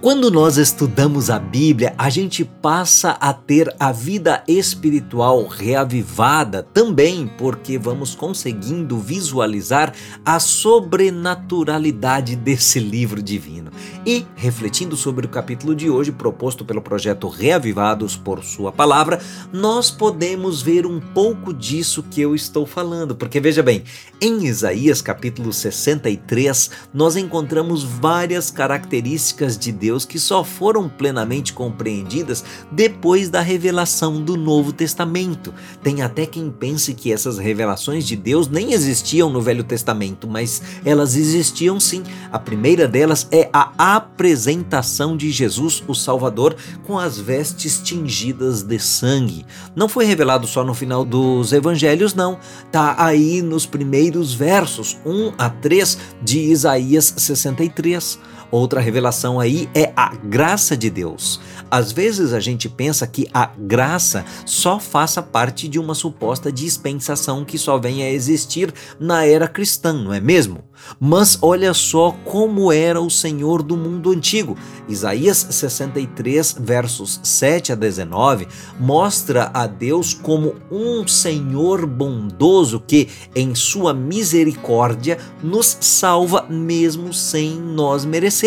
Quando nós estudamos a Bíblia, a gente passa a ter a vida espiritual reavivada também porque vamos conseguindo visualizar a sobrenaturalidade desse livro divino. E, refletindo sobre o capítulo de hoje, proposto pelo projeto Reavivados por Sua Palavra, nós podemos ver um pouco disso que eu estou falando. Porque veja bem, em Isaías capítulo 63, nós encontramos várias características de Deus Deus que só foram plenamente compreendidas depois da revelação do Novo Testamento. Tem até quem pense que essas revelações de Deus nem existiam no Velho Testamento, mas elas existiam sim. A primeira delas é a apresentação de Jesus, o Salvador, com as vestes tingidas de sangue. Não foi revelado só no final dos evangelhos, não. Tá aí nos primeiros versos, 1 a 3 de Isaías 63. Outra revelação aí é a graça de Deus. Às vezes a gente pensa que a graça só faça parte de uma suposta dispensação que só venha a existir na era cristã, não é mesmo? Mas olha só como era o Senhor do mundo antigo. Isaías 63, versos 7 a 19, mostra a Deus como um Senhor bondoso que, em sua misericórdia, nos salva mesmo sem nós merecermos.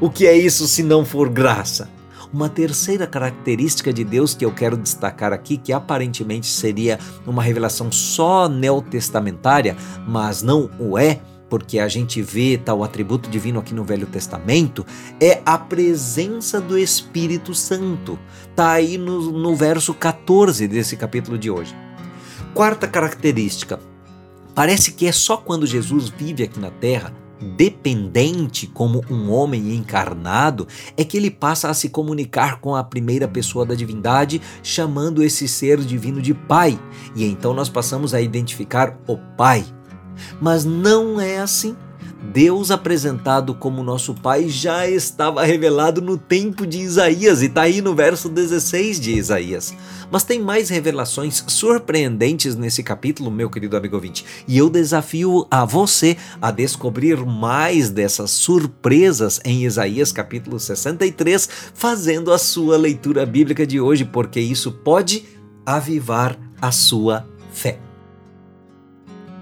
O que é isso se não for graça? Uma terceira característica de Deus que eu quero destacar aqui, que aparentemente seria uma revelação só neotestamentária, mas não o é, porque a gente vê tal atributo divino aqui no Velho Testamento, é a presença do Espírito Santo. Está aí no, no verso 14 desse capítulo de hoje. Quarta característica: parece que é só quando Jesus vive aqui na terra dependente como um homem encarnado, é que ele passa a se comunicar com a primeira pessoa da divindade, chamando esse ser divino de Pai. E então nós passamos a identificar o Pai. Mas não é assim. Deus apresentado como nosso Pai já estava revelado no tempo de Isaías e está aí no verso 16 de Isaías. Mas tem mais revelações surpreendentes nesse capítulo, meu querido amigo ouvinte, e eu desafio a você a descobrir mais dessas surpresas em Isaías capítulo 63, fazendo a sua leitura bíblica de hoje, porque isso pode avivar a sua fé.